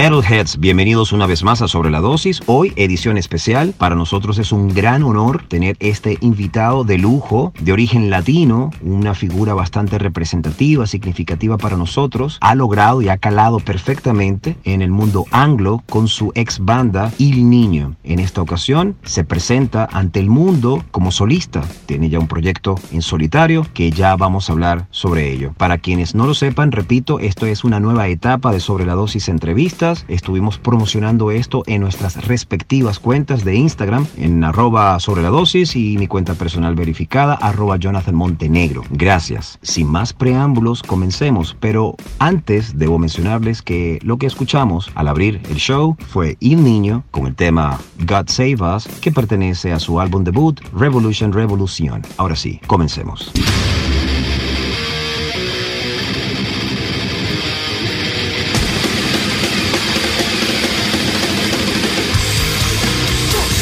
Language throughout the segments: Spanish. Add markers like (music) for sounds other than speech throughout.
man Metalheads, bienvenidos una vez más a Sobre la Dosis. Hoy edición especial. Para nosotros es un gran honor tener este invitado de lujo, de origen latino, una figura bastante representativa, significativa para nosotros. Ha logrado y ha calado perfectamente en el mundo anglo con su ex banda Il Niño. En esta ocasión se presenta ante el mundo como solista. Tiene ya un proyecto en solitario que ya vamos a hablar sobre ello. Para quienes no lo sepan, repito, esto es una nueva etapa de Sobre la Dosis entrevistas Estuvimos promocionando esto en nuestras respectivas cuentas de Instagram, en arroba sobre la dosis y mi cuenta personal verificada, arroba Jonathan Montenegro. Gracias. Sin más preámbulos, comencemos. Pero antes debo mencionarles que lo que escuchamos al abrir el show fue Il Niño con el tema God Save Us, que pertenece a su álbum debut Revolution Revolution. Ahora sí, comencemos.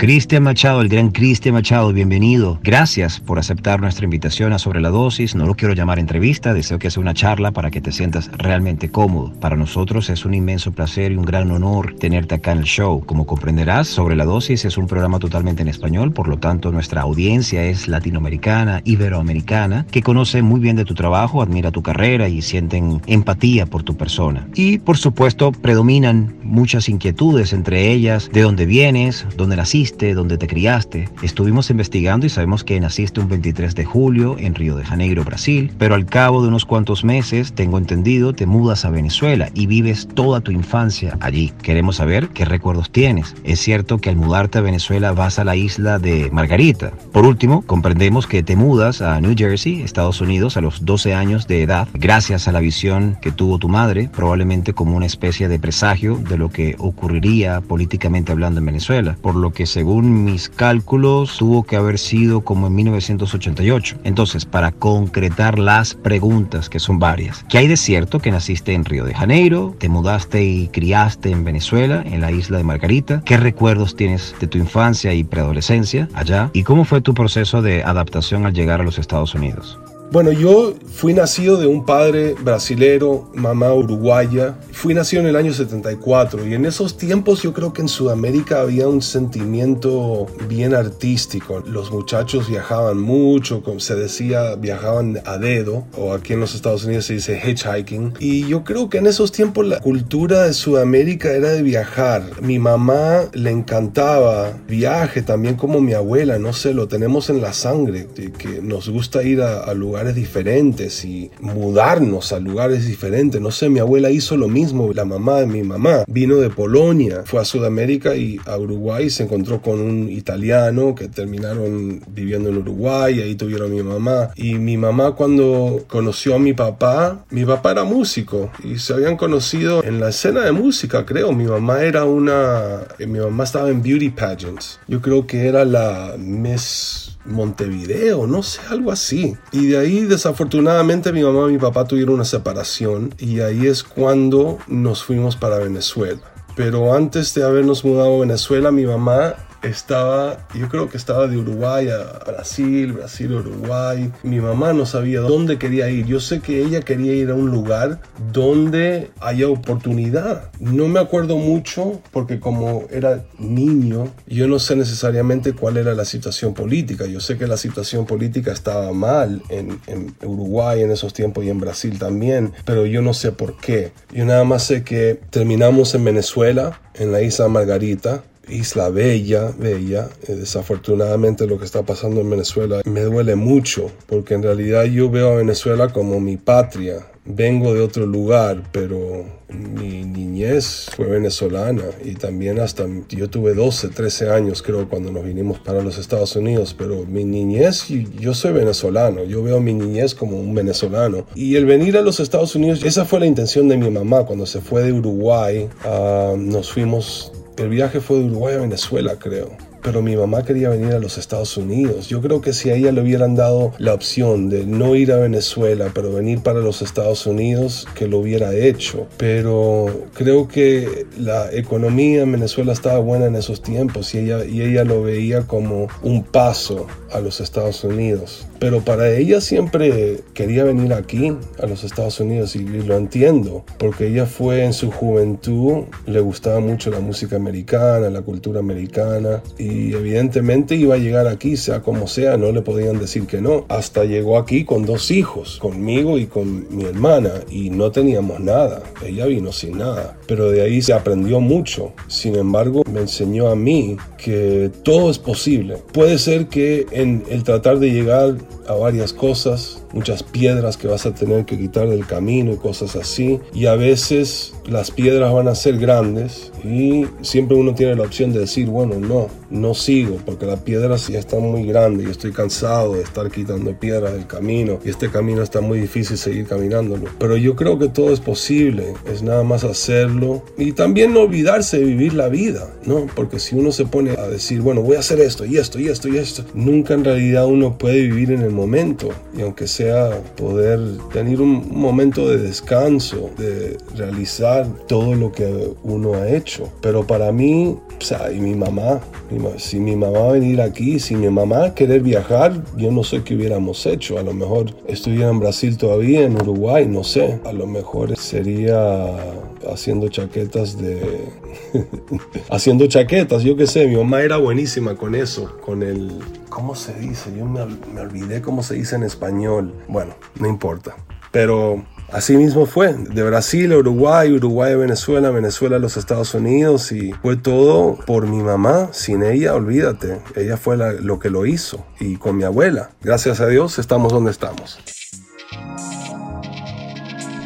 Cristian Machado, el gran Cristian Machado, bienvenido. Gracias por aceptar nuestra invitación a Sobre la Dosis. No lo quiero llamar entrevista, deseo que sea una charla para que te sientas realmente cómodo. Para nosotros es un inmenso placer y un gran honor tenerte acá en el show. Como comprenderás, Sobre la Dosis es un programa totalmente en español, por lo tanto nuestra audiencia es latinoamericana, iberoamericana, que conoce muy bien de tu trabajo, admira tu carrera y sienten empatía por tu persona. Y por supuesto predominan muchas inquietudes, entre ellas de dónde vienes, dónde naciste, donde te criaste. Estuvimos investigando y sabemos que naciste un 23 de julio en Río de Janeiro, Brasil, pero al cabo de unos cuantos meses, tengo entendido, te mudas a Venezuela y vives toda tu infancia allí. Queremos saber qué recuerdos tienes. Es cierto que al mudarte a Venezuela vas a la isla de Margarita. Por último, comprendemos que te mudas a New Jersey, Estados Unidos, a los 12 años de edad, gracias a la visión que tuvo tu madre, probablemente como una especie de presagio de lo que ocurriría políticamente hablando en Venezuela, por lo que se según mis cálculos, tuvo que haber sido como en 1988. Entonces, para concretar las preguntas, que son varias, ¿qué hay de cierto que naciste en Río de Janeiro, te mudaste y criaste en Venezuela, en la isla de Margarita? ¿Qué recuerdos tienes de tu infancia y preadolescencia allá? ¿Y cómo fue tu proceso de adaptación al llegar a los Estados Unidos? Bueno, yo fui nacido de un padre brasilero, mamá uruguaya. Fui nacido en el año 74 y en esos tiempos yo creo que en Sudamérica había un sentimiento bien artístico. Los muchachos viajaban mucho, como se decía, viajaban a dedo o aquí en los Estados Unidos se dice hitchhiking. Y yo creo que en esos tiempos la cultura de Sudamérica era de viajar. Mi mamá le encantaba viaje también como mi abuela, no sé, lo tenemos en la sangre, que nos gusta ir a, a lugares diferentes y mudarnos a lugares diferentes. No sé, mi abuela hizo lo mismo, la mamá de mi mamá vino de Polonia, fue a Sudamérica y a Uruguay se encontró con un italiano que terminaron viviendo en Uruguay, ahí tuvieron a mi mamá. Y mi mamá cuando conoció a mi papá, mi papá era músico y se habían conocido en la escena de música, creo. Mi mamá era una, mi mamá estaba en beauty pageants. Yo creo que era la Miss Montevideo, no sé, algo así. Y de ahí desafortunadamente mi mamá y mi papá tuvieron una separación y ahí es cuando nos fuimos para Venezuela. Pero antes de habernos mudado a Venezuela, mi mamá estaba, yo creo que estaba de Uruguay a Brasil, Brasil Uruguay. Mi mamá no sabía dónde quería ir. Yo sé que ella quería ir a un lugar donde haya oportunidad. No me acuerdo mucho porque como era niño, yo no sé necesariamente cuál era la situación política. Yo sé que la situación política estaba mal en, en Uruguay en esos tiempos y en Brasil también, pero yo no sé por qué. Yo nada más sé que terminamos en Venezuela, en la isla Margarita, isla bella, bella. Eh, desafortunadamente lo que está pasando en Venezuela me duele mucho porque en realidad yo veo a Venezuela como mi patria. Vengo de otro lugar, pero mi niñez fue venezolana y también hasta yo tuve 12, 13 años creo cuando nos vinimos para los Estados Unidos, pero mi niñez, yo soy venezolano, yo veo mi niñez como un venezolano. Y el venir a los Estados Unidos, esa fue la intención de mi mamá cuando se fue de Uruguay, uh, nos fuimos el viaje fue de Uruguay a Venezuela, creo pero mi mamá quería venir a los Estados Unidos. Yo creo que si a ella le hubieran dado la opción de no ir a Venezuela, pero venir para los Estados Unidos, que lo hubiera hecho. Pero creo que la economía en Venezuela estaba buena en esos tiempos y ella, y ella lo veía como un paso a los Estados Unidos. Pero para ella siempre quería venir aquí, a los Estados Unidos, y, lo entiendo, porque ella fue en su juventud, le gustaba mucho la música americana, la cultura americana, y y evidentemente iba a llegar aquí, sea como sea, no le podían decir que no. Hasta llegó aquí con dos hijos, conmigo y con mi hermana, y no teníamos nada. Ella vino sin nada. Pero de ahí se aprendió mucho. Sin embargo, me enseñó a mí que todo es posible. Puede ser que en el tratar de llegar a varias cosas, muchas piedras que vas a tener que quitar del camino y cosas así, y a veces las piedras van a ser grandes y siempre uno tiene la opción de decir, bueno, no, no sigo porque las piedras ya están muy grandes y estoy cansado de estar quitando piedras del camino y este camino está muy difícil seguir caminándolo. Pero yo creo que todo es posible, es nada más hacerlo y también no olvidarse de vivir la vida, ¿no? Porque si uno se pone a decir, bueno, voy a hacer esto y esto y esto y esto, nunca en realidad uno puede vivir en el momento y aunque sea poder tener un momento de descanso, de realizar todo lo que uno ha hecho. Pero para mí, o sea, y mi mamá, si mi mamá venir aquí, si mi mamá querer viajar, yo no sé qué hubiéramos hecho. A lo mejor estuviera en Brasil todavía, en Uruguay, no sé. A lo mejor sería haciendo chaquetas de... (laughs) haciendo chaquetas, yo qué sé, mi mamá era buenísima con eso, con el... ¿Cómo se dice? Yo me, me olvidé cómo se dice en español. Bueno, no importa. Pero Así mismo fue, de Brasil Uruguay, Uruguay Venezuela, Venezuela los Estados Unidos y fue todo por mi mamá. Sin ella, olvídate, ella fue lo que lo hizo y con mi abuela. Gracias a Dios estamos donde estamos.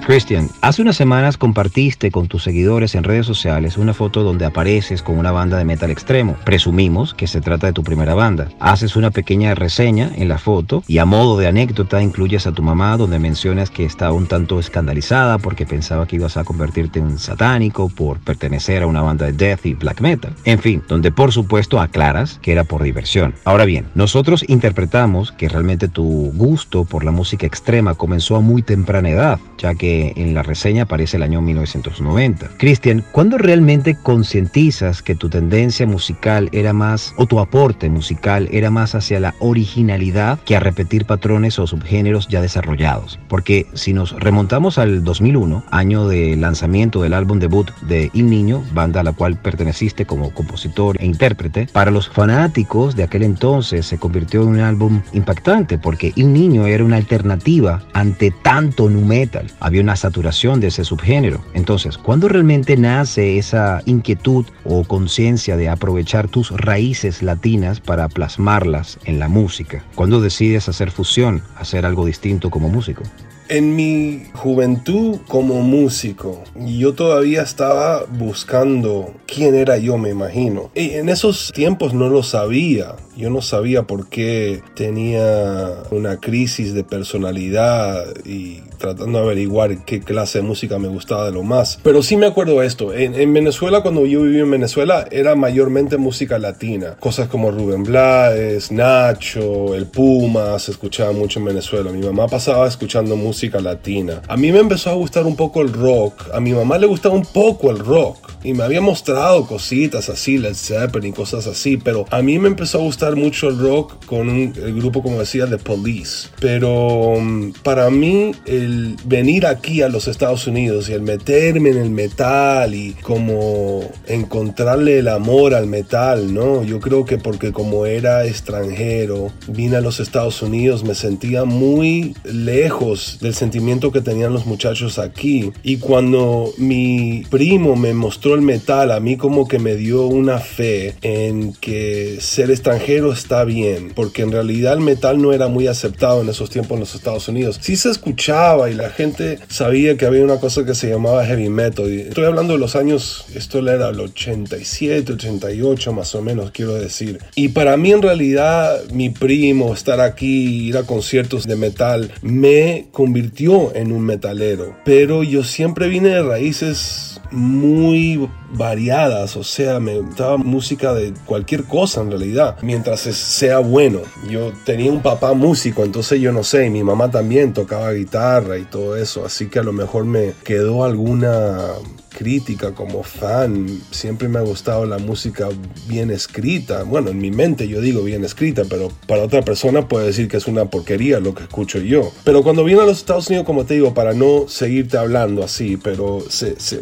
Christian, hace unas semanas compartiste con tus seguidores en redes sociales una foto donde apareces con una banda de metal extremo. Presumimos que se trata de tu primera banda. Haces una pequeña reseña en la foto y a modo de anécdota incluyes a tu mamá donde mencionas que estaba un tanto escandalizada porque pensaba que ibas a convertirte en un satánico por pertenecer a una banda de death y black metal. En fin, donde por supuesto aclaras que era por diversión. Ahora bien, nosotros interpretamos que realmente tu gusto por la música extrema comenzó a muy temprana edad, ya que en la reseña aparece el año 1990. Cristian, ¿cuándo realmente concientizas que tu tendencia musical era más, o tu aporte musical era más hacia la originalidad que a repetir patrones o subgéneros ya desarrollados? Porque si nos remontamos al 2001, año de lanzamiento del álbum debut de Il Niño, banda a la cual perteneciste como compositor e intérprete, para los fanáticos de aquel entonces se convirtió en un álbum impactante porque Il Niño era una alternativa ante tanto nu metal. Había una saturación de ese subgénero. Entonces, ¿cuándo realmente nace esa inquietud o conciencia de aprovechar tus raíces latinas para plasmarlas en la música? ¿Cuándo decides hacer fusión, hacer algo distinto como músico? En mi juventud como músico, yo todavía estaba buscando quién era yo, me imagino. Y en esos tiempos no lo sabía. Yo no sabía por qué tenía una crisis de personalidad y tratando de averiguar qué clase de música me gustaba de lo más. Pero sí me acuerdo esto. En, Venezuela, cuando yo viví en Venezuela, era mayormente música latina. Cosas como Rubén Blades, Nacho, El Puma, se escuchaba mucho en Venezuela. Mi mamá pasaba escuchando música latina. A mí me empezó a gustar un poco el rock. A mi mamá le gustaba un poco el rock. Y me había mostrado cositas así, Led Zeppelin, cosas así. Pero a mí me empezó a gustar mucho el rock con un, el grupo, como decía, The Police. Pero mm, para mí, el venir aquí a los Estados Unidos y el meterme en el metal y como encontrarle el amor al metal, ¿no? Yo creo que porque como era extranjero, vine a los Estados Unidos, me sentía muy lejos del sentimiento que tenían los muchachos aquí. Y cuando mi primo me mostró el metal, a mí como que me dio una fe en que ser extranjero está bien, porque en realidad el metal no era muy aceptado en esos tiempos en los Estados Unidos. Sí se escuchaba y la gente sabía que había una cosa que se llamaba heavy metal. Y estoy hablando de los años, esto era el 87, 88 más o menos, quiero decir. Y para mí en realidad mi primo, estar aquí, ir a conciertos de metal, me convirtió en un metalero. Pero yo siempre vine de raíces muy variadas, o sea, me gustaba música de cualquier cosa en realidad, mientras sea bueno. Yo tenía un papá músico, entonces yo no sé, y mi mamá también tocaba guitarra y todo eso, así que a lo mejor me quedó alguna crítica, como fan, siempre me ha gustado la música bien escrita. Bueno, en mi mente yo digo bien escrita, pero para otra persona puede decir que es una porquería lo que escucho yo. Pero cuando vine a los Estados Unidos, como te digo, para no seguirte hablando así, pero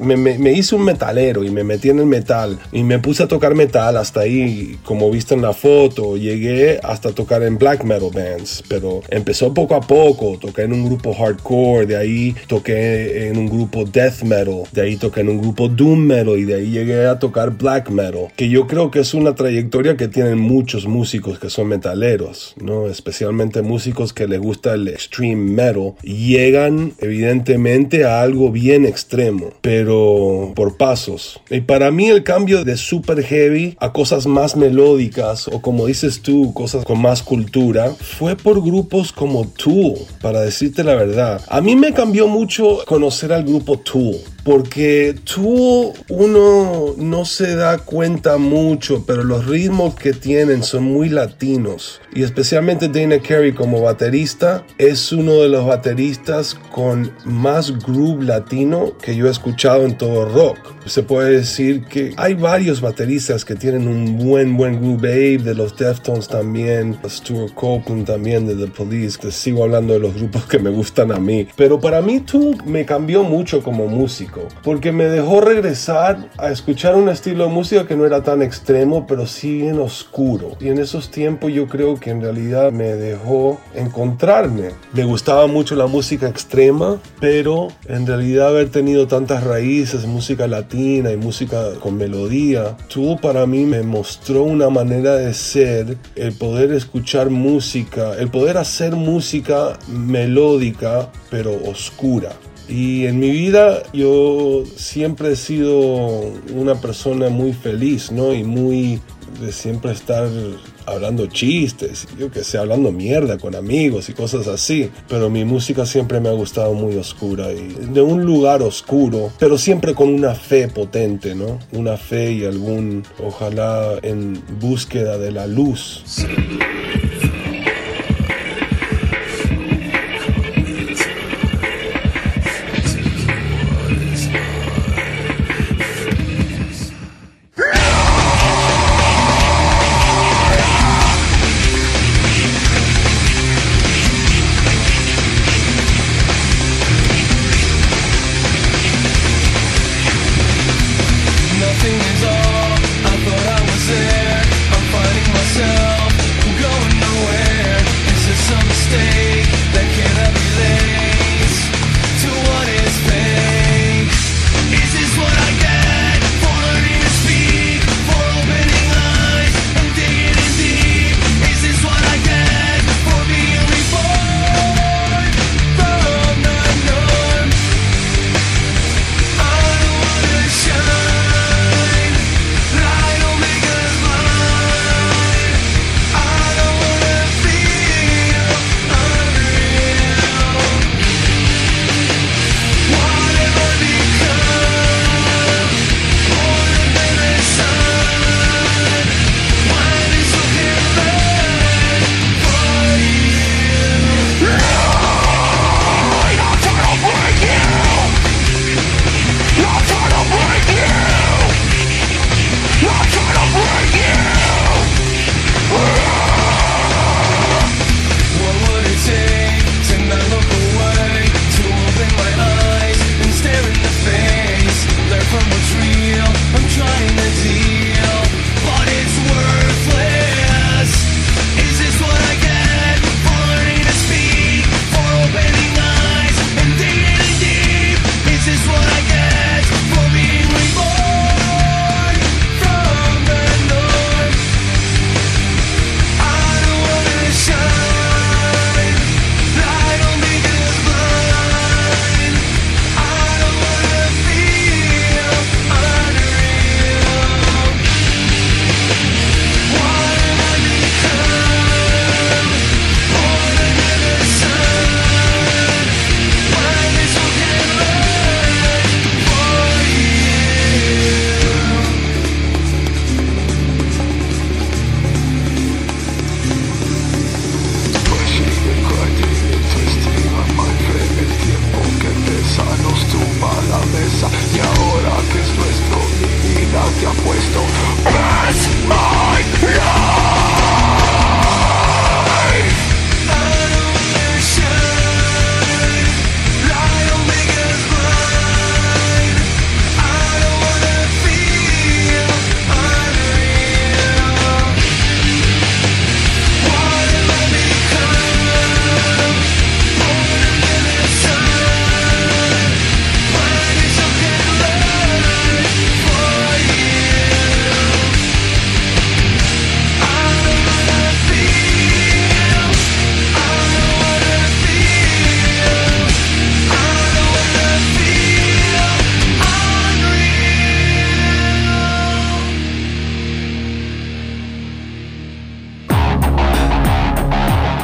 me, me, hice un metalero y me metí en el metal y me puse a tocar metal hasta ahí, como viste en la foto, llegué hasta tocar en black metal bands, pero empezó poco a poco, toqué en un grupo hardcore, de ahí toqué en un grupo death metal, de ahí toqué en un grupo doom metal y de ahí llegué a tocar black metal, que yo creo que es una trayectoria que tienen muchos músicos que son metaleros, ¿no? Especialmente músicos que les gusta el extreme metal, llegan evidentemente a algo bien extremo, pero por pasos. Y para mí el cambio de super heavy a cosas más melódicas o como dices tú, cosas con más cultura, fue por grupos como Tool, para decirte la verdad. A mí me cambió mucho conocer al grupo Tool porque tú uno no se da cuenta mucho, pero los ritmos que tienen son muy latinos. Y especialmente Dana Carey como baterista es uno de los bateristas con más groove latino que yo he escuchado en todo rock. Se puede decir que hay varios bateristas que tienen un buen, buen groove. Babe de los Deftones también, Stuart Copeland también de The Police. Te sigo hablando de los grupos que me gustan a mí. Pero para mí tú me cambió mucho como músico porque me dejó regresar a escuchar un estilo de música que no era tan extremo, pero sí bien oscuro. Y en esos tiempos yo creo que en realidad me dejó encontrarme. Me gustaba mucho la música extrema, pero en realidad haber tenido tantas raíces, música latina y música con melodía, tuvo para mí me mostró una manera de ser, el poder escuchar música, el poder hacer música melódica, pero oscura. Y en mi vida yo siempre he sido una persona muy feliz, ¿no? Y muy de siempre estar hablando chistes, yo que sé, hablando mierda con amigos y cosas así. Pero mi música siempre me ha gustado muy oscura y de un lugar oscuro, pero siempre con una fe potente, ¿no? Una fe y algún, ojalá en búsqueda de la luz. Nothing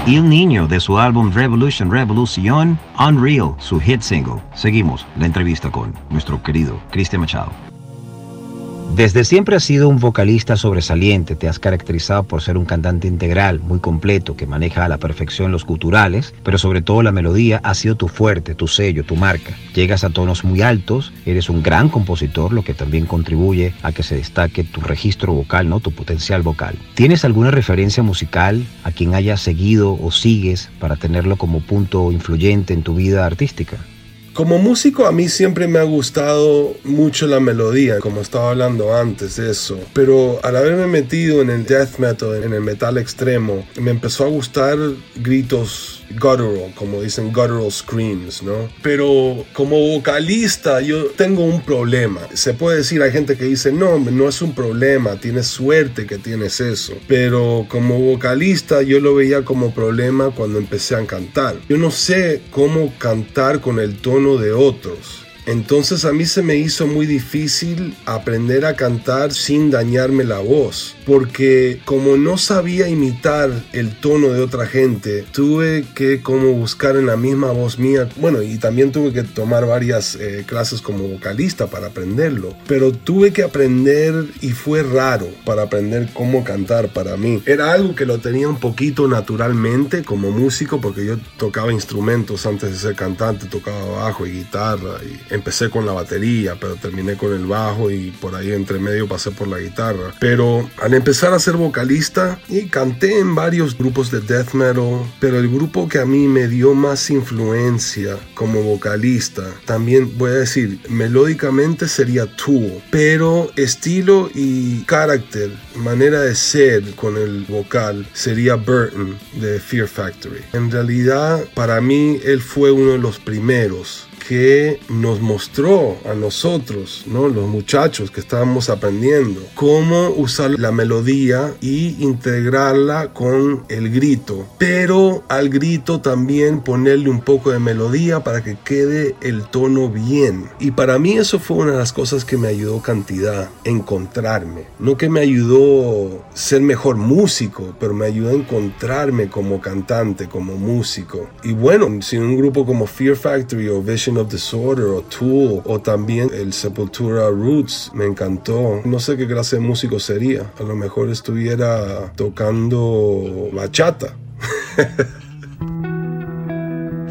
Il Niño de su álbum Revolution Revolution, Unreal, su hit single. Seguimos la entrevista con nuestro querido Cristian Machado. Desde siempre has sido un vocalista sobresaliente, te has caracterizado por ser un cantante integral, muy completo, que maneja a la perfección los culturales, pero sobre todo la melodía ha sido tu fuerte, tu sello, tu marca. Llegas a tonos muy altos, eres un gran compositor, lo que también contribuye a que se destaque tu registro vocal, ¿no? tu potencial vocal. ¿Tienes alguna referencia musical a quien hayas seguido o sigues para tenerlo como punto influyente en tu vida artística? Como músico a mí siempre me ha gustado mucho la melodía, como estaba hablando antes de eso, pero al haberme metido en el death metal, en el metal extremo, me empezó a gustar gritos guttural, como dicen guttural screams, ¿no? Pero como vocalista yo tengo un problema. Se puede decir, hay gente que dice, no, no es un problema, tienes suerte que tienes eso. Pero como vocalista yo lo veía como problema cuando empecé a cantar. Yo no sé cómo cantar con el tono de otros. Entonces a mí se me hizo muy difícil aprender a cantar sin dañarme la voz, porque como no sabía imitar el tono de otra gente, tuve que como buscar en la misma voz mía, bueno, y también tuve que tomar varias eh, clases como vocalista para aprenderlo, pero tuve que aprender y fue raro para aprender cómo cantar para mí. Era algo que lo tenía un poquito naturalmente como músico, porque yo tocaba instrumentos antes de ser cantante, tocaba bajo y guitarra y empecé con la batería, pero terminé con el bajo y por ahí entre medio pasé por la guitarra. Pero al empezar a ser vocalista y canté en varios grupos de death metal, pero el grupo que a mí me dio más influencia como vocalista, también voy a decir, melódicamente sería Tool, pero estilo y carácter, manera de ser con el vocal sería Burton de Fear Factory. En realidad, para mí él fue uno de los primeros que nos mostró a nosotros, ¿no? los muchachos que estábamos aprendiendo, cómo usar la melodía y integrarla con el grito. Pero al grito también ponerle un poco de melodía para que quede el tono bien. Y para mí eso fue una de las cosas que me ayudó cantidad, encontrarme. No que me ayudó ser mejor músico, pero me ayudó a encontrarme como cantante, como músico. Y bueno, sin un grupo como Fear Factory o Vision of Disorder o Tool o también el Sepultura Roots me encantó. No sé qué clase de músico sería. A lo mejor estuviera tocando bachata. (laughs)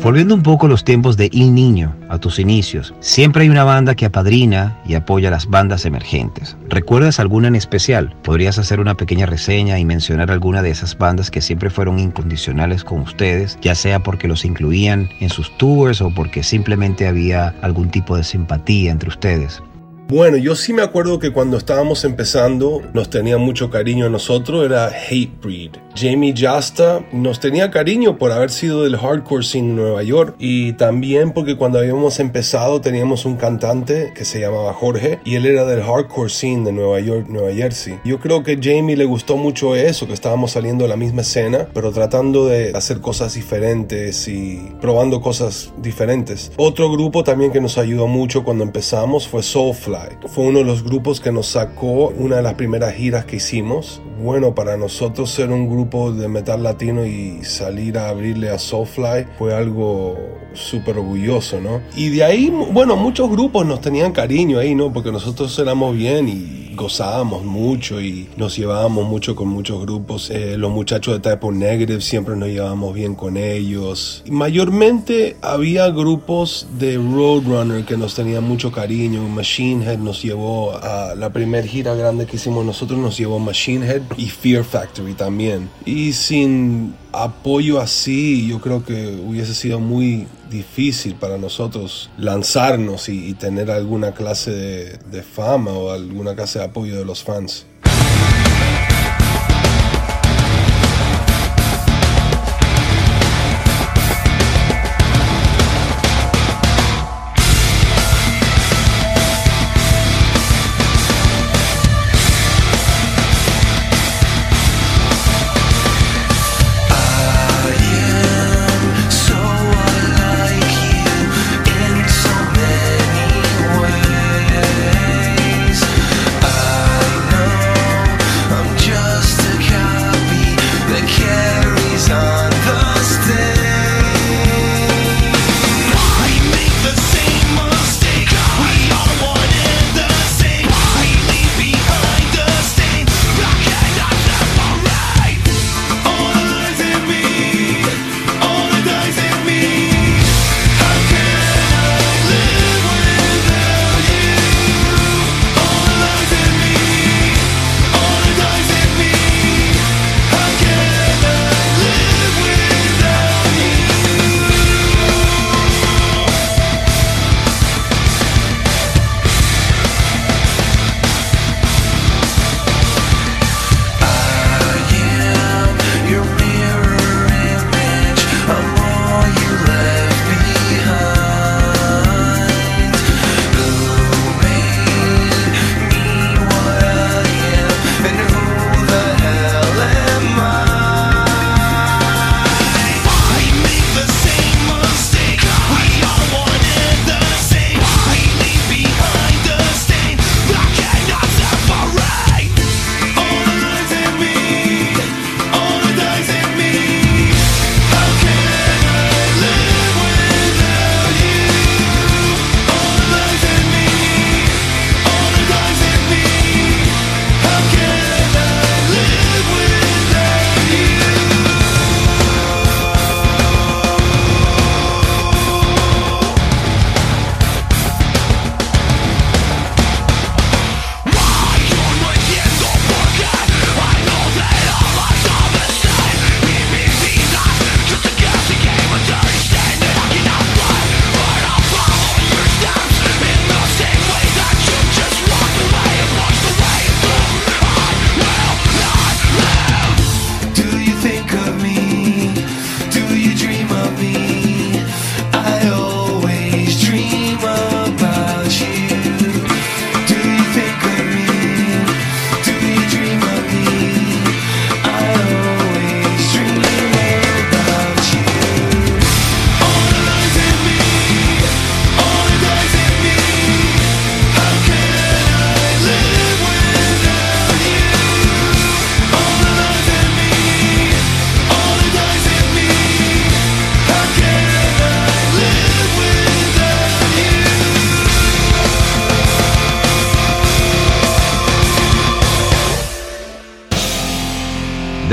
Volviendo un poco a los tiempos de Il Niño, a tus inicios, siempre hay una banda que apadrina y apoya a las bandas emergentes. ¿Recuerdas alguna en especial? ¿Podrías hacer una pequeña reseña y mencionar alguna de esas bandas que siempre fueron incondicionales con ustedes, ya sea porque los incluían en sus tours o porque simplemente había algún tipo de simpatía entre ustedes? Bueno, yo sí me acuerdo que cuando estábamos empezando nos tenía mucho cariño a nosotros, era Hatebreed. Jamie Jasta nos tenía cariño por haber sido del hardcore en Nueva York y también porque cuando habíamos empezado teníamos un cantante que se llamaba Jorge y él era del hardcore scene de Nueva York, Nueva Jersey. Yo creo que Jamie le gustó mucho eso, que estábamos saliendo de la misma escena, pero tratando de hacer cosas diferentes y probando cosas diferentes. Otro grupo también que nos ayudó mucho cuando empezamos fue Soulfly fue uno de los grupos que nos sacó una de las primeras giras que hicimos. Bueno, para nosotros ser un grupo de metal latino y salir a abrirle a Soulfly fue algo súper orgulloso, ¿no? Y de ahí, bueno, muchos grupos nos tenían cariño ahí, ¿no? Porque nosotros éramos bien y gozábamos mucho y nos llevábamos mucho con muchos grupos. Eh, los muchachos de Type Negative siempre nos llevábamos bien con ellos. Y mayormente había grupos de Roadrunner que nos tenían mucho cariño. Machine Nos llevó a la primera gira grande que hicimos nosotros, nos llevó Machine Head y Fear Factory también. Y sin apoyo así, yo creo que hubiese sido muy difícil para nosotros lanzarnos y, tener alguna clase de, de fama o alguna clase de apoyo de los fans.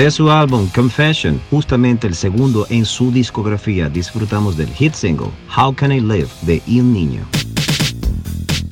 De su álbum Confession, justamente el segundo en su discografía, disfrutamos del hit single How Can I Live de Il Niño.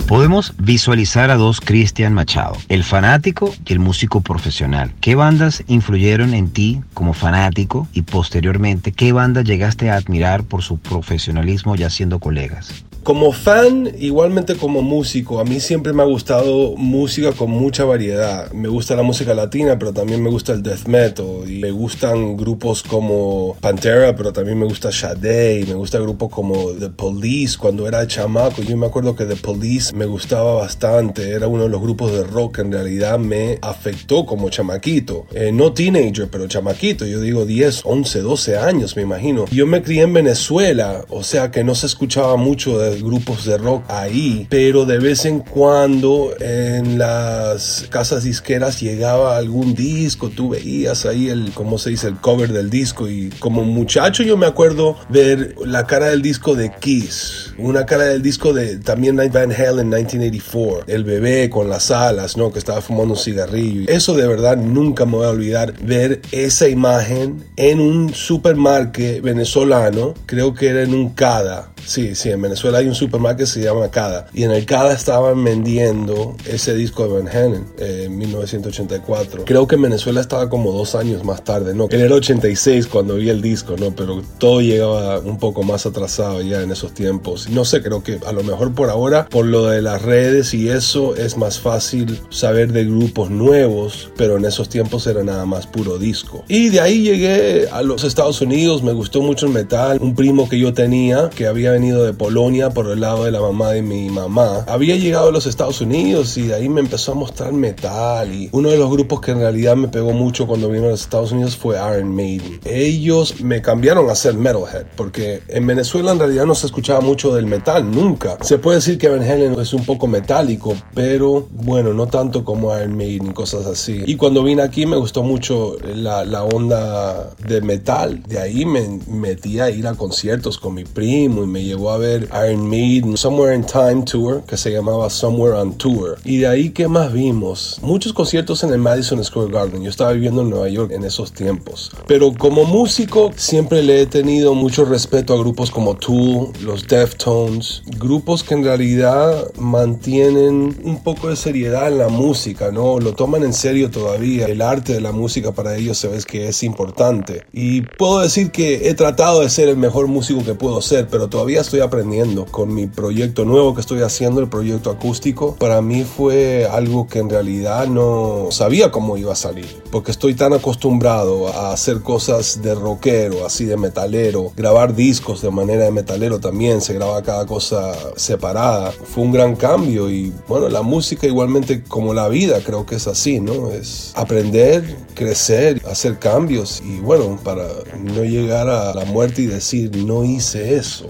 Podemos visualizar a dos Cristian Machado, el fanático y el músico profesional. ¿Qué bandas influyeron en ti como fanático y posteriormente qué bandas llegaste a admirar por su profesionalismo ya siendo colegas? Como fan, igualmente como músico, a mí siempre me ha gustado música con mucha variedad. Me gusta la música latina, pero también me gusta el death metal. Y me gustan grupos como Pantera, pero también me gusta Sade. Me gusta grupos como The Police cuando era chamaco. Yo me acuerdo que The Police me gustaba bastante. Era uno de los grupos de rock que en realidad me afectó como chamaquito. Eh, no teenager, pero chamaquito. Yo digo 10, 11, 12 años, me imagino. Yo me crié en Venezuela, o sea que no se escuchaba mucho de grupos de rock ahí, pero de vez en cuando en las casas disqueras llegaba algún disco, tú veías ahí el, ¿cómo se dice? El cover del disco y como muchacho yo me acuerdo ver la cara del disco de Kiss, una cara del disco de también Night Van Halen 1984, el bebé con las alas, ¿no? Que estaba fumando un cigarrillo. Eso de verdad nunca me voy a olvidar ver esa imagen en un supermarket venezolano, creo que era en un CADA Sí, sí, en Venezuela hay un supermercado que se llama Cada. Y en el Cada estaban vendiendo ese disco de Van Halen eh, en 1984. Creo que en Venezuela estaba como dos años más tarde, ¿no? Era el 86 cuando vi el disco, ¿no? Pero todo llegaba un poco más atrasado ya en esos tiempos. No sé, creo que a lo mejor por ahora, por lo de las redes y eso, es más fácil saber de grupos nuevos, pero en esos tiempos era nada más puro disco. Y de ahí llegué a los Estados Unidos, me gustó mucho el metal. Un primo que yo tenía, que había venido de Polonia por el lado de la mamá de mi mamá. Había llegado a los Estados Unidos y de ahí me empezó a mostrar metal y uno de los grupos que en realidad me pegó mucho cuando vino a los Estados Unidos fue Iron Maiden. Ellos me cambiaron a ser metalhead porque en Venezuela en realidad no se escuchaba mucho del metal, nunca. Se puede decir que Van Halen es un poco metálico, pero bueno, no tanto como Iron Maiden y cosas así. Y cuando vine aquí me gustó mucho la, la onda de metal. De ahí me metí a ir a conciertos con mi primo y me llevó a ver Iron Maiden Somewhere in Time Tour, que se llamaba Somewhere on Tour. Y de ahí, ¿qué más vimos? Muchos conciertos en el Madison Square Garden. Yo estaba viviendo en Nueva York en esos tiempos. Pero como músico, siempre le he tenido mucho respeto a grupos como Tool, los Deftones, grupos que en realidad mantienen un poco de seriedad en la música, ¿no? Lo toman en serio todavía. El arte de la música para ellos se ve que es importante. Y puedo decir que he tratado de ser el mejor músico que puedo ser, pero todavía estoy aprendiendo con mi proyecto nuevo que estoy haciendo, el proyecto acústico. Para mí fue algo que en realidad no sabía cómo iba a salir, porque estoy tan acostumbrado a hacer cosas de rockero, así de metalero, grabar discos de manera de metalero también, se graba cada cosa separada. Fue un gran cambio y bueno, la música igualmente como la vida creo que es así, ¿no? Es aprender, crecer, hacer cambios y bueno, para no llegar a la muerte y decir no hice eso.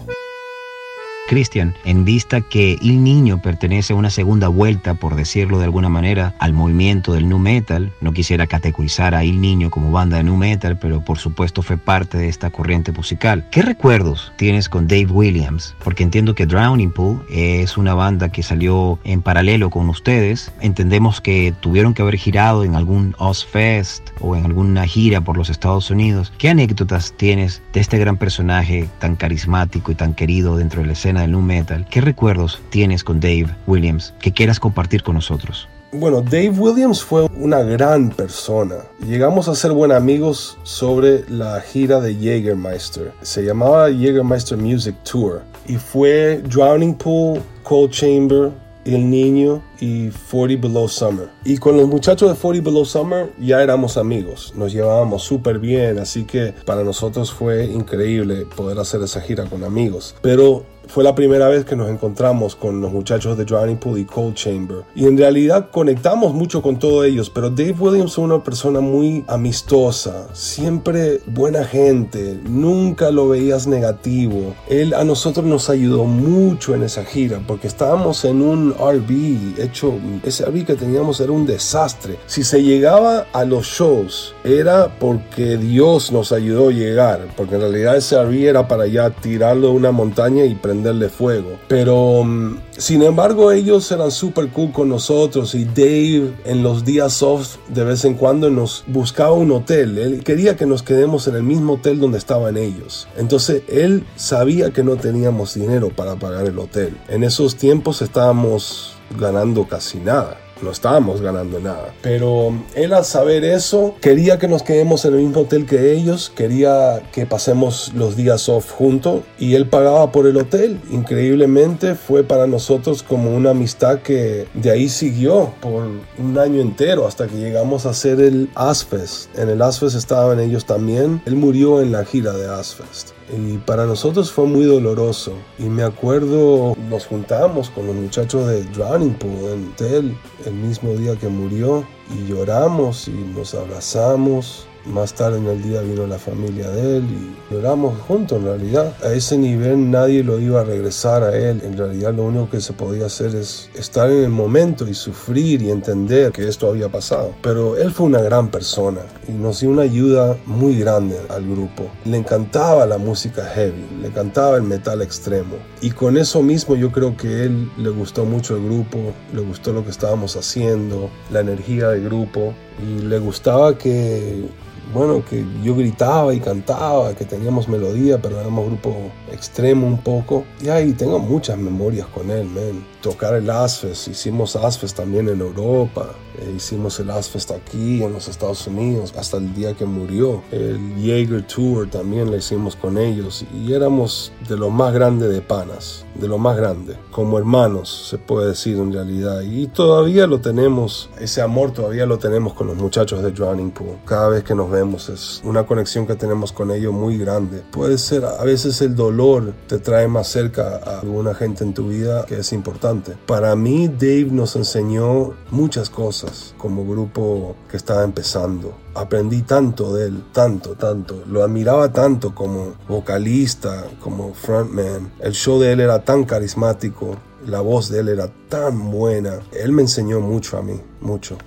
Cristian, en vista que El Niño pertenece a una segunda vuelta, por decirlo de alguna manera, al movimiento del nu metal, no quisiera categorizar a El Niño como banda de nu metal, pero por supuesto fue parte de esta corriente musical. ¿Qué recuerdos tienes con Dave Williams? Porque entiendo que Drowning Pool es una banda que salió en paralelo con ustedes. Entendemos que tuvieron que haber girado en algún Ozfest o en alguna gira por los Estados Unidos. ¿Qué anécdotas tienes de este gran personaje tan carismático y tan querido dentro de la escena del nu metal, ¿qué recuerdos tienes con Dave Williams que quieras compartir con nosotros? Bueno, Dave Williams fue una gran persona. Llegamos a ser buenos amigos sobre la gira de Jägermeister. Se llamaba Jägermeister Music Tour y fue Drowning Pool, Cold Chamber, El Niño y 40 Below Summer. Y con los muchachos de 40 Below Summer ya éramos amigos, nos llevábamos súper bien, así que para nosotros fue increíble poder hacer esa gira con amigos. Pero fue la primera vez que nos encontramos con los muchachos de Drowning Pool y Cold Chamber. Y en realidad conectamos mucho con todos ellos, pero Dave Williams es una persona muy amistosa, siempre buena gente, nunca lo veías negativo. Él a nosotros nos ayudó mucho en esa gira porque estábamos en un RV hecho, ese RV que teníamos era un desastre. Si se llegaba a los shows era porque Dios nos ayudó a llegar, porque en realidad ese RV era para ya tirarlo de una montaña y prenderle fuego. Pero mm, sin embargo ellos eran súper cool con nosotros y Dave en los días off de vez en cuando nos buscaba un hotel. Él quería que nos quedemos en el mismo hotel donde estaban ellos. Entonces él sabía que no teníamos dinero para pagar el hotel. En esos tiempos estábamos ganando casi nada no estábamos ganando nada. Pero él al saber eso, quería que nos quedemos en el mismo hotel que ellos, quería que pasemos los días off juntos y él pagaba por el hotel. Increíblemente fue para nosotros como una amistad que de ahí siguió por un año entero hasta que llegamos a hacer el Asfest. En el Asfest estaban ellos también. Él murió en la gira de Asfest. Y para nosotros fue muy doloroso. Y me acuerdo, nos juntamos con los muchachos de Drowning Pool en hotel el mismo día que murió y lloramos y nos abrazamos más tarde en el día vino la familia de él y lloramos juntos en realidad. A ese nivel nadie lo iba a regresar a él. En realidad lo único que se podía hacer es estar en el momento y sufrir y entender que esto había pasado. Pero él fue una gran persona y nos dio una ayuda muy grande al grupo. Le encantaba la música heavy, le encantaba el metal extremo. Y con eso mismo yo creo que él le gustó mucho el grupo, le gustó lo que estábamos haciendo, la energía del grupo y le gustaba que bueno, que yo gritaba y cantaba, que teníamos melodía, pero éramos grupo extremo un poco. Y ahí tengo muchas memorias con él, man. Tocar el Asfest, hicimos Asfest también en Europa, eh, hicimos el Asfest aquí en los Estados Unidos hasta el día que murió. El Jaeger Tour también lo hicimos con ellos y éramos de lo más grande de panas, de lo más grande, como hermanos se puede decir en realidad. Y todavía lo tenemos, ese amor todavía lo tenemos con los muchachos de Drowning Pool. Cada vez que nos vemos es una conexión que tenemos con ellos muy grande. Puede ser, a veces el dolor te trae más cerca a alguna gente en tu vida que es importante para mí Dave nos enseñó muchas cosas como grupo que estaba empezando. Aprendí tanto de él, tanto, tanto. Lo admiraba tanto como vocalista, como frontman. El show de él era tan carismático, la voz de él era tan buena. Él me enseñó mucho a mí, mucho.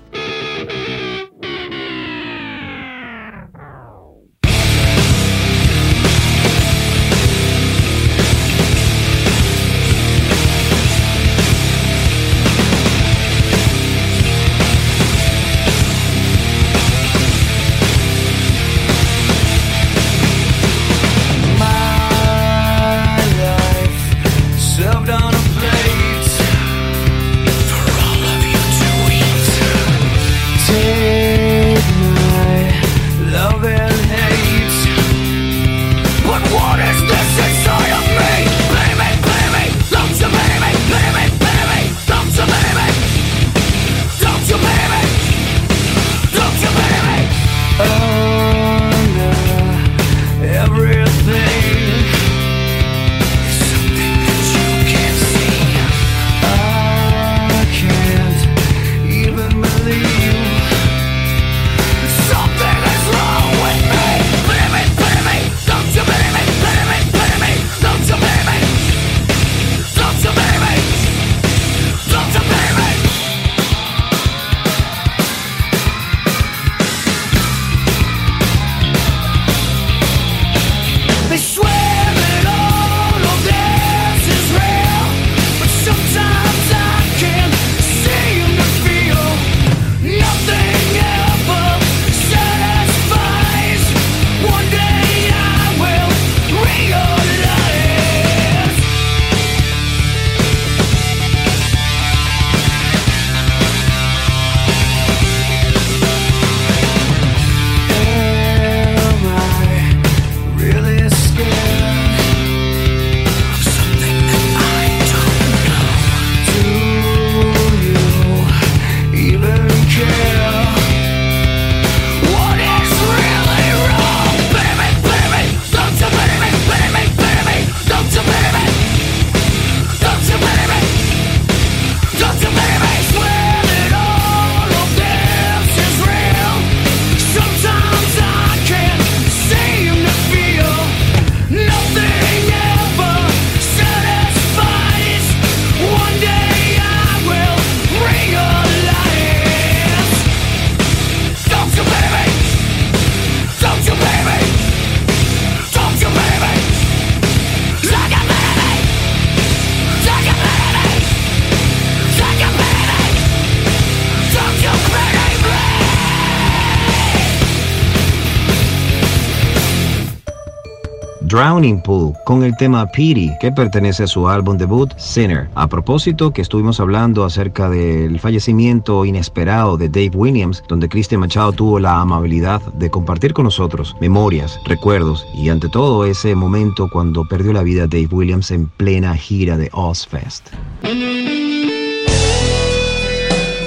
Drowning Pool con el tema Pity, que pertenece a su álbum debut Sinner. A propósito que estuvimos hablando acerca del fallecimiento inesperado de Dave Williams, donde Christian Machado tuvo la amabilidad de compartir con nosotros memorias, recuerdos y ante todo ese momento cuando perdió la vida Dave Williams en plena gira de Ozfest.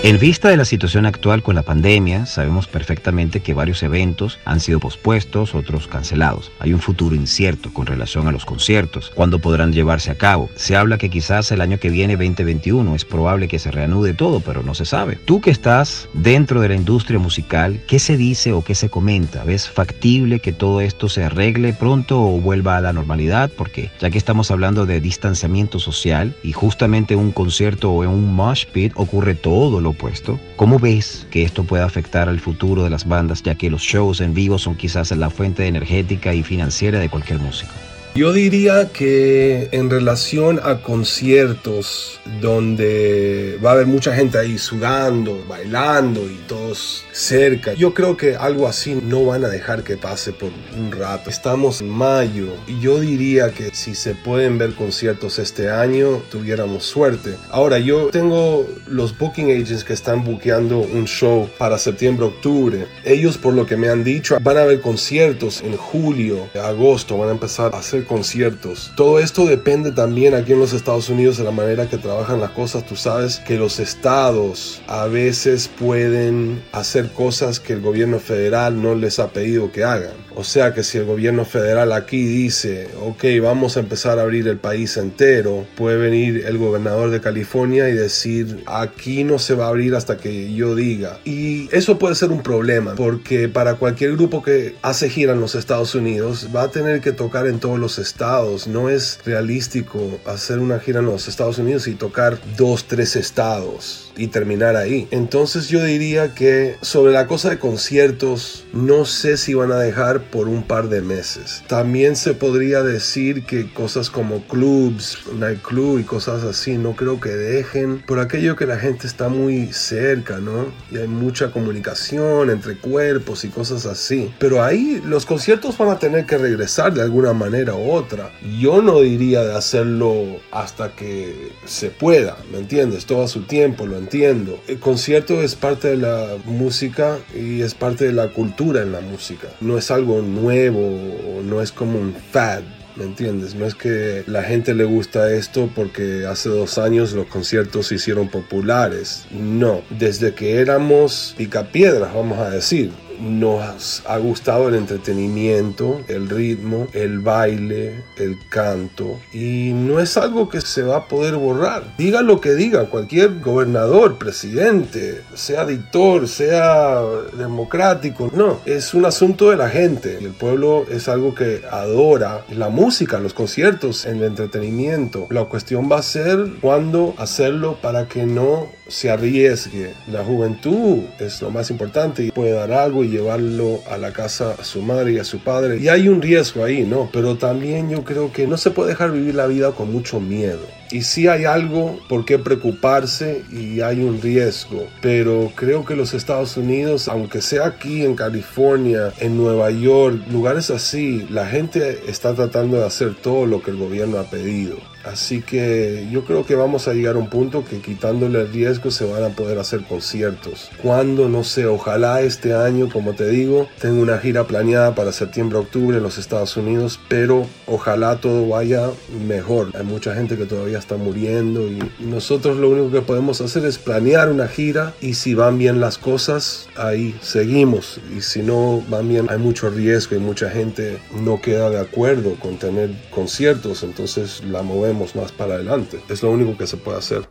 En vista de la situación actual con la pandemia, sabemos perfectamente que varios eventos han sido pospuestos, otros cancelados. Hay un futuro incierto con relación a los conciertos, cuándo podrán llevarse a cabo. Se habla que quizás el año que viene, 2021, es probable que se reanude todo, pero no se sabe. Tú que estás dentro de la industria musical, ¿qué se dice o qué se comenta? ¿Ves factible que todo esto se arregle pronto o vuelva a la normalidad? Porque ya que estamos hablando de distanciamiento social y justamente un concierto o en un mosh pit ocurre todo lo ¿Cómo ves que esto puede afectar al futuro de las bandas, ya que los shows en vivo son quizás la fuente energética y financiera de cualquier músico? Yo diría que en relación a conciertos donde va a haber mucha gente ahí sudando, bailando y todos cerca, yo creo que algo así no van a dejar que pase por un rato. Estamos en mayo y yo diría que si se pueden ver conciertos este año, tuviéramos suerte. Ahora, yo tengo los booking agents que están buqueando un show para septiembre, octubre. Ellos, por lo que me han dicho, van a haber conciertos en julio, agosto, van a empezar a hacer conciertos. Todo esto depende también aquí en los Estados Unidos de la manera que trabajan las cosas. Tú sabes que los estados a veces pueden hacer cosas que el gobierno federal no les ha pedido que hagan. O sea que si el gobierno federal aquí dice, ok, vamos a empezar a abrir el país entero, puede venir el gobernador de California y decir, aquí no se va a abrir hasta que yo diga. Y eso puede ser un problema, porque para cualquier grupo que hace gira en los Estados Unidos, va a tener que tocar en todos los estados. No es realístico hacer una gira en los Estados Unidos y tocar dos, tres estados y terminar ahí. Entonces yo diría que sobre la cosa de conciertos, no sé si van a dejar por un par de meses. También se podría decir que cosas como clubs, nightclub y cosas así, no creo que dejen por aquello que la gente está muy cerca, ¿no? Y hay mucha comunicación entre cuerpos y cosas así. Pero ahí los conciertos van a tener que regresar de alguna manera otra. Yo no diría de hacerlo hasta que se pueda, ¿me entiendes? Todo su tiempo, lo entiendo. El concierto es parte de la música y es parte de la cultura en la música. No es algo nuevo, no es como un fad. ¿Me entiendes? No es que la gente le gusta esto porque hace dos años los conciertos se hicieron populares. No, desde que éramos picapiedras, vamos a decir nos ha gustado el entretenimiento, el ritmo, el baile, el canto y no es algo que se va a poder borrar. Diga lo que diga cualquier gobernador, presidente, sea dictor, sea democrático, no, es un asunto de la gente. El pueblo es algo que adora la música, los conciertos, el entretenimiento. La cuestión va a ser cuándo hacerlo para que no se arriesgue. La juventud es lo más importante y puede dar algo y llevarlo a la casa a su madre y a su padre. Y hay un riesgo ahí, ¿no? Pero también yo creo que no se puede dejar vivir la vida con mucho miedo. Y sí hay algo por qué preocuparse y hay un riesgo. Pero creo que los Estados Unidos, aunque sea aquí en California, en Nueva York, lugares así, la gente está tratando de hacer todo lo que el gobierno ha pedido. Así que yo creo que vamos a llegar a un punto que quitándole el riesgo se van a poder hacer conciertos. Cuando, no sé, ojalá este año, como te digo, tengo una gira planeada para septiembre-octubre en los Estados Unidos, pero ojalá todo vaya mejor. Hay mucha gente que todavía está muriendo y nosotros lo único que podemos hacer es planear una gira y si van bien las cosas, ahí seguimos. Y si no van bien, hay mucho riesgo y mucha gente no queda de acuerdo con tener conciertos, entonces la movemos más para adelante. Es lo único que se puede hacer.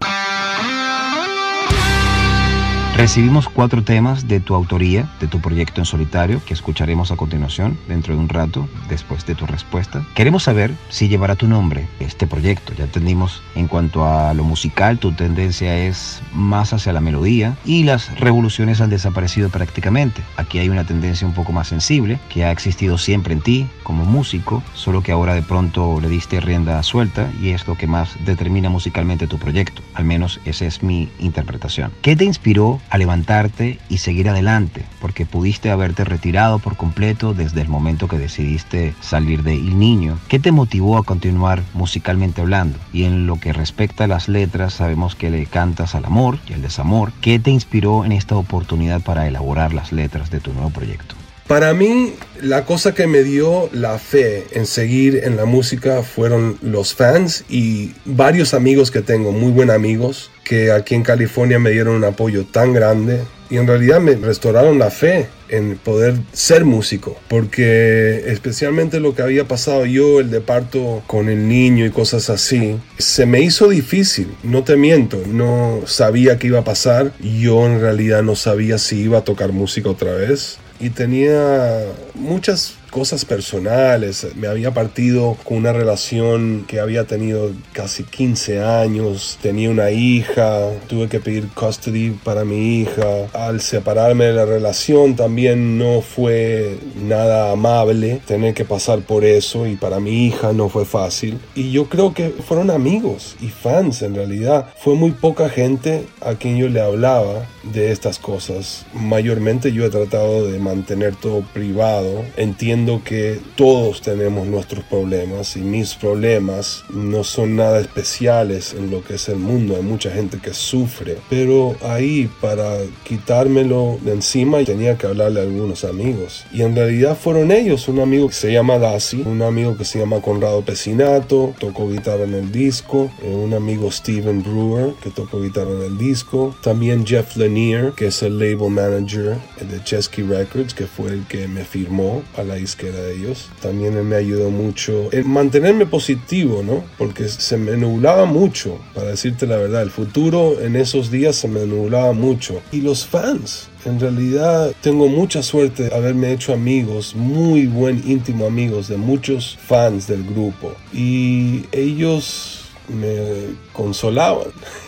Recibimos cuatro temas de tu autoría, de tu proyecto en solitario, que escucharemos a continuación, dentro de un rato, después de tu respuesta. Queremos saber si llevará tu nombre este proyecto. Ya entendimos en cuanto a lo musical, tu tendencia es más hacia la melodía y las revoluciones han desaparecido prácticamente. Aquí hay una tendencia un poco más sensible, que ha existido siempre en ti como músico, solo que ahora de pronto le diste rienda suelta y es lo que más determina musicalmente tu proyecto. Al menos esa es mi interpretación. ¿Qué te inspiró a levantarte y seguir adelante, porque pudiste haberte retirado por completo desde el momento que decidiste salir de Il Niño. ¿Qué te motivó a continuar musicalmente hablando? Y en lo que respecta a las letras, sabemos que le cantas al amor y al desamor. ¿Qué te inspiró en esta oportunidad para elaborar las letras de tu nuevo proyecto? Para mí, la cosa que me dio la fe en seguir en la música fueron los fans y varios amigos que tengo, muy buenos amigos, que aquí en California me dieron un apoyo tan grande y en realidad me restauraron la fe en poder ser músico, porque especialmente lo que había pasado yo, el de parto con el niño y cosas así, se me hizo difícil, no te miento, no sabía qué iba a pasar, yo en realidad no sabía si iba a tocar música otra vez y tenía muchas cosas personales. Me había partido con una relación que había tenido casi 15 años. Tenía una hija. Tuve que pedir custody para mi hija. Al separarme de la relación también no fue nada amable tener que pasar por eso y para mi hija no fue fácil. Y yo creo que fueron amigos y fans en realidad. Fue muy poca gente a quien yo le hablaba de estas cosas. Mayormente yo he tratado de mantener todo privado. Entiendo que todos tenemos nuestros problemas y mis problemas no son nada especiales en lo que es el mundo. Hay mucha gente que sufre, pero ahí para quitármelo de encima tenía que hablarle a algunos amigos. Y en realidad fueron ellos, un amigo que se llama Dasi, un amigo que se llama Conrado Pesinato, tocó guitarra en el disco, eh, un amigo Steven Brewer que tocó guitarra en el disco, también Jeff Lanier que es el label manager de Chesky Records que fue el que me firmó a la que era de ellos. También me ayudó mucho en mantenerme positivo, ¿no? Porque se me nublaba mucho, para decirte la verdad. El futuro en esos días se me nublaba mucho. Y los fans, en realidad tengo mucha suerte de haberme hecho amigos, muy buen íntimo amigos de muchos fans del grupo. Y ellos me consolaban. (laughs)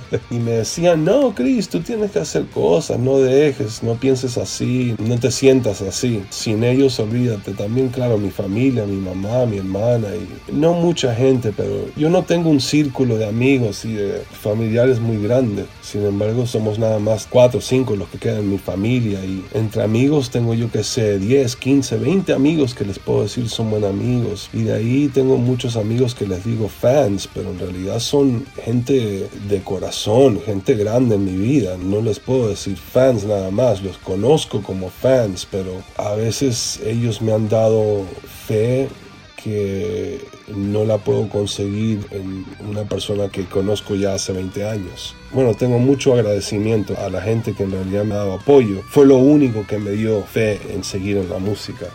(laughs) y me decían, no, Chris, tú tienes que hacer cosas, no dejes, no pienses así, no te sientas así. Sin ellos, olvídate. También, claro, mi familia, mi mamá, mi hermana, y no mucha gente, pero yo no tengo un círculo de amigos y de familiares muy grande. Sin embargo, somos nada más cuatro o cinco los que quedan en mi familia y entre amigos tengo yo que sé 10, 15, 20 amigos que les puedo decir son buenos amigos. Y de ahí tengo muchos amigos que les digo fans, pero en realidad son gente de corazón, gente grande en mi vida. No les puedo decir fans nada más, los conozco como fans, pero a veces ellos me han dado fe que no la puedo conseguir en una persona que conozco ya hace 20 años. Bueno, tengo mucho agradecimiento a la gente que en realidad me ha dado apoyo. Fue lo único que me dio fe en seguir en la música.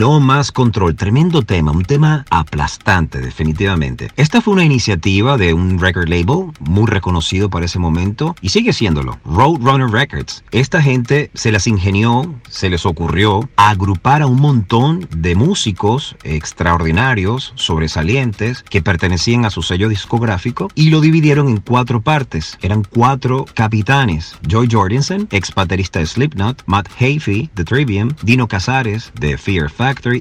No más control, tremendo tema, un tema aplastante definitivamente. Esta fue una iniciativa de un record label muy reconocido para ese momento y sigue siéndolo, Roadrunner Records. Esta gente se las ingenió, se les ocurrió agrupar a un montón de músicos extraordinarios, sobresalientes, que pertenecían a su sello discográfico y lo dividieron en cuatro partes. Eran cuatro capitanes. Joy Jordanson, ex baterista de Slipknot, Matt Heafy de Trivium, Dino Casares de Fear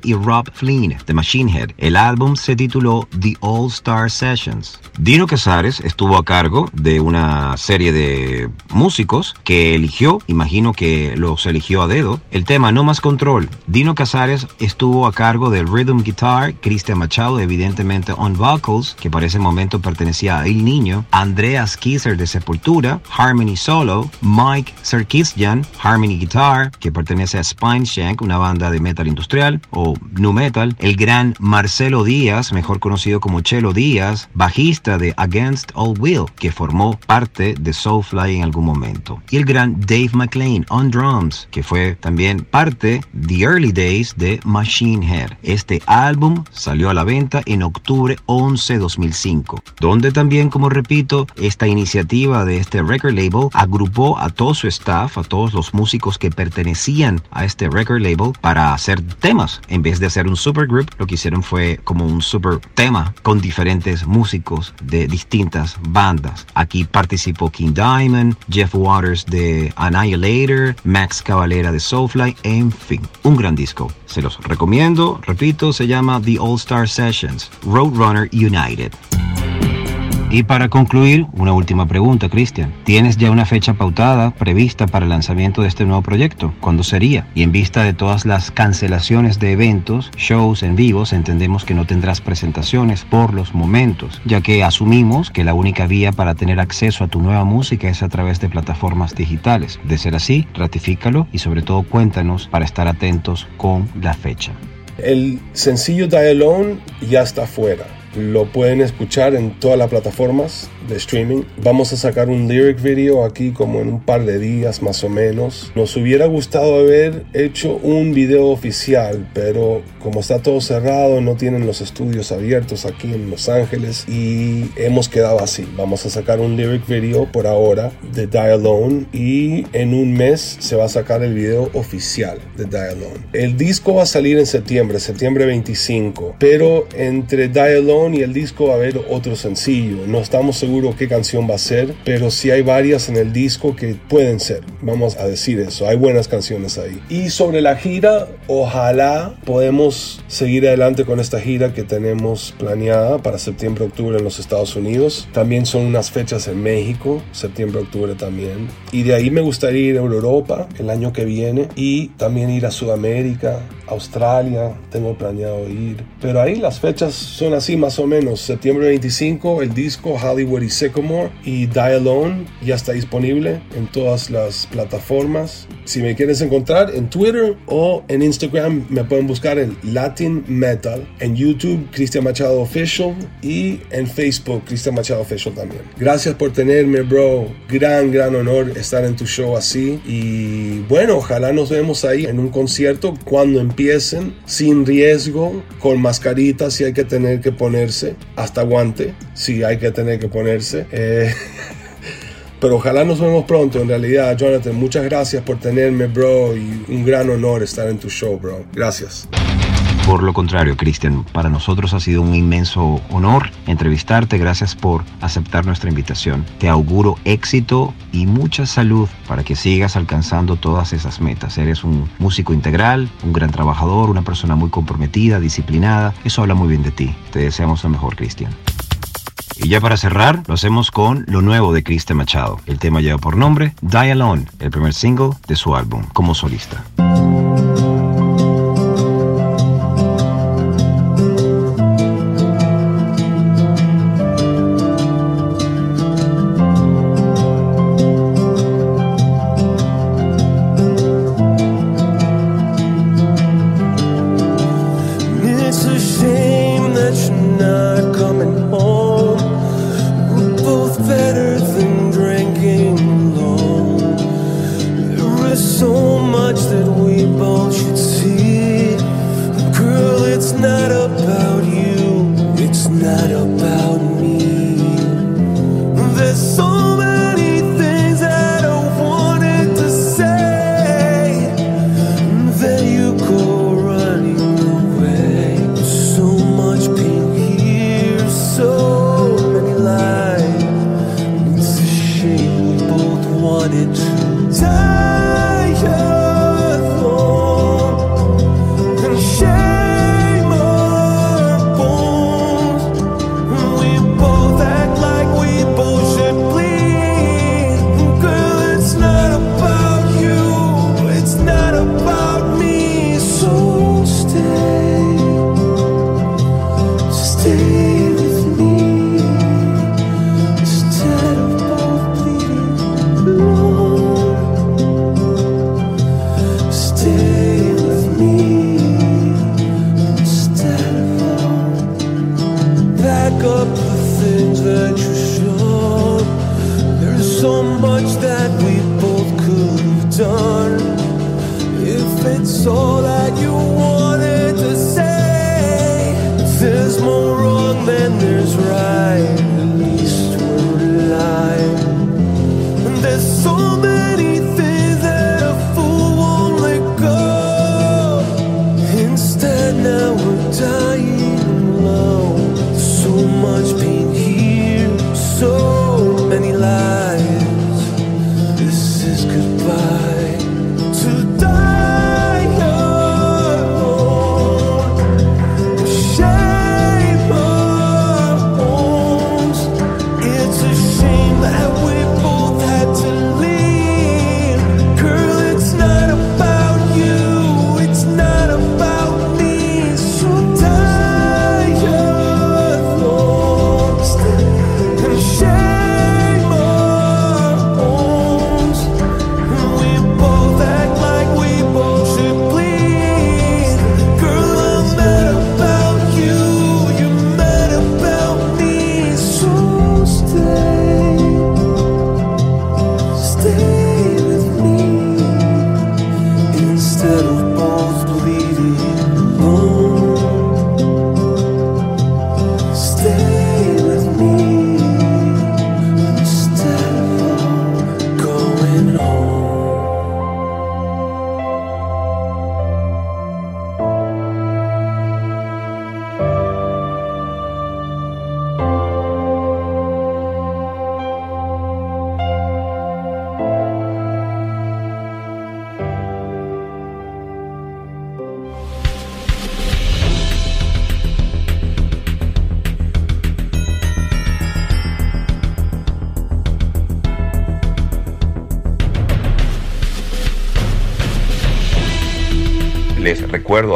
Y Rob Flynn de Machine Head. El álbum se tituló The All Star Sessions. Dino Casares estuvo a cargo de una serie de músicos que eligió, imagino que los eligió a dedo, el tema No Más Control. Dino Casares estuvo a cargo del rhythm guitar, Cristian Machado evidentemente on vocals, que para ese momento pertenecía a El Niño, Andreas Kisser de Sepultura, Harmony Solo, Mike Sarkisian, Harmony Guitar, que pertenece a Spine Shank, una banda de metal industrial o nu metal, el gran Marcelo Díaz, mejor conocido como Chelo Díaz, bajista de Against All Will, que formó parte de Soulfly en algún momento, y el gran Dave McLean on drums, que fue también parte The Early Days de Machine Head. Este álbum salió a la venta en octubre 11 2005, donde también, como repito, esta iniciativa de este record label agrupó a todo su staff, a todos los músicos que pertenecían a este record label para hacer temas. En vez de hacer un supergroup, lo que hicieron fue como un super tema con diferentes músicos de distintas bandas. Aquí participó King Diamond, Jeff Waters de Annihilator, Max Cavalera de Soulfly, en fin, un gran disco. Se los recomiendo, repito, se llama The All Star Sessions, Roadrunner United. Y para concluir, una última pregunta, Cristian. ¿Tienes ya una fecha pautada, prevista para el lanzamiento de este nuevo proyecto? ¿Cuándo sería? Y en vista de todas las cancelaciones de eventos, shows en vivos, entendemos que no tendrás presentaciones por los momentos, ya que asumimos que la única vía para tener acceso a tu nueva música es a través de plataformas digitales. De ser así, ratifícalo y sobre todo cuéntanos para estar atentos con la fecha. El sencillo Die Alone ya está fuera lo pueden escuchar en todas las plataformas de streaming. Vamos a sacar un lyric video aquí como en un par de días más o menos. Nos hubiera gustado haber hecho un video oficial, pero como está todo cerrado, no tienen los estudios abiertos aquí en Los Ángeles y hemos quedado así. Vamos a sacar un lyric video por ahora de Die Alone y en un mes se va a sacar el video oficial de Die Alone. El disco va a salir en septiembre, septiembre 25, pero entre Die Alone y el disco va a haber otro sencillo. No estamos seguros qué canción va a ser, pero sí hay varias en el disco que pueden ser. Vamos a decir eso. Hay buenas canciones ahí. Y sobre la gira, ojalá podemos seguir adelante con esta gira que tenemos planeada para septiembre-octubre en los Estados Unidos. También son unas fechas en México, septiembre-octubre también. Y de ahí me gustaría ir a Europa el año que viene y también ir a Sudamérica, Australia, tengo planeado ir. Pero ahí las fechas son así más o menos. Septiembre 25, el disco Hollywood y Sycamore y Die Alone ya está disponible en todas las plataformas. Si me quieres encontrar en Twitter o en Instagram, me pueden buscar en Latin Metal. En YouTube, Cristian Machado Official. Y en Facebook, Cristian Machado Official también. Gracias por tenerme, bro. Gran, gran honor estar en tu show así. Y bueno, ojalá nos vemos ahí en un concierto cuando empiecen, sin riesgo, con mascaritas si hay que tener que ponerse, hasta guante si hay que tener que ponerse. Eh, (laughs) pero ojalá nos vemos pronto, en realidad, Jonathan. Muchas gracias por tenerme, bro, y un gran honor estar en tu show, bro. Gracias. Por lo contrario, Cristian, para nosotros ha sido un inmenso honor entrevistarte. Gracias por aceptar nuestra invitación. Te auguro éxito y mucha salud para que sigas alcanzando todas esas metas. Eres un músico integral, un gran trabajador, una persona muy comprometida, disciplinada. Eso habla muy bien de ti. Te deseamos lo mejor, Cristian. Y ya para cerrar, lo hacemos con lo nuevo de Cristian Machado. El tema lleva por nombre Die Alone, el primer single de su álbum como solista.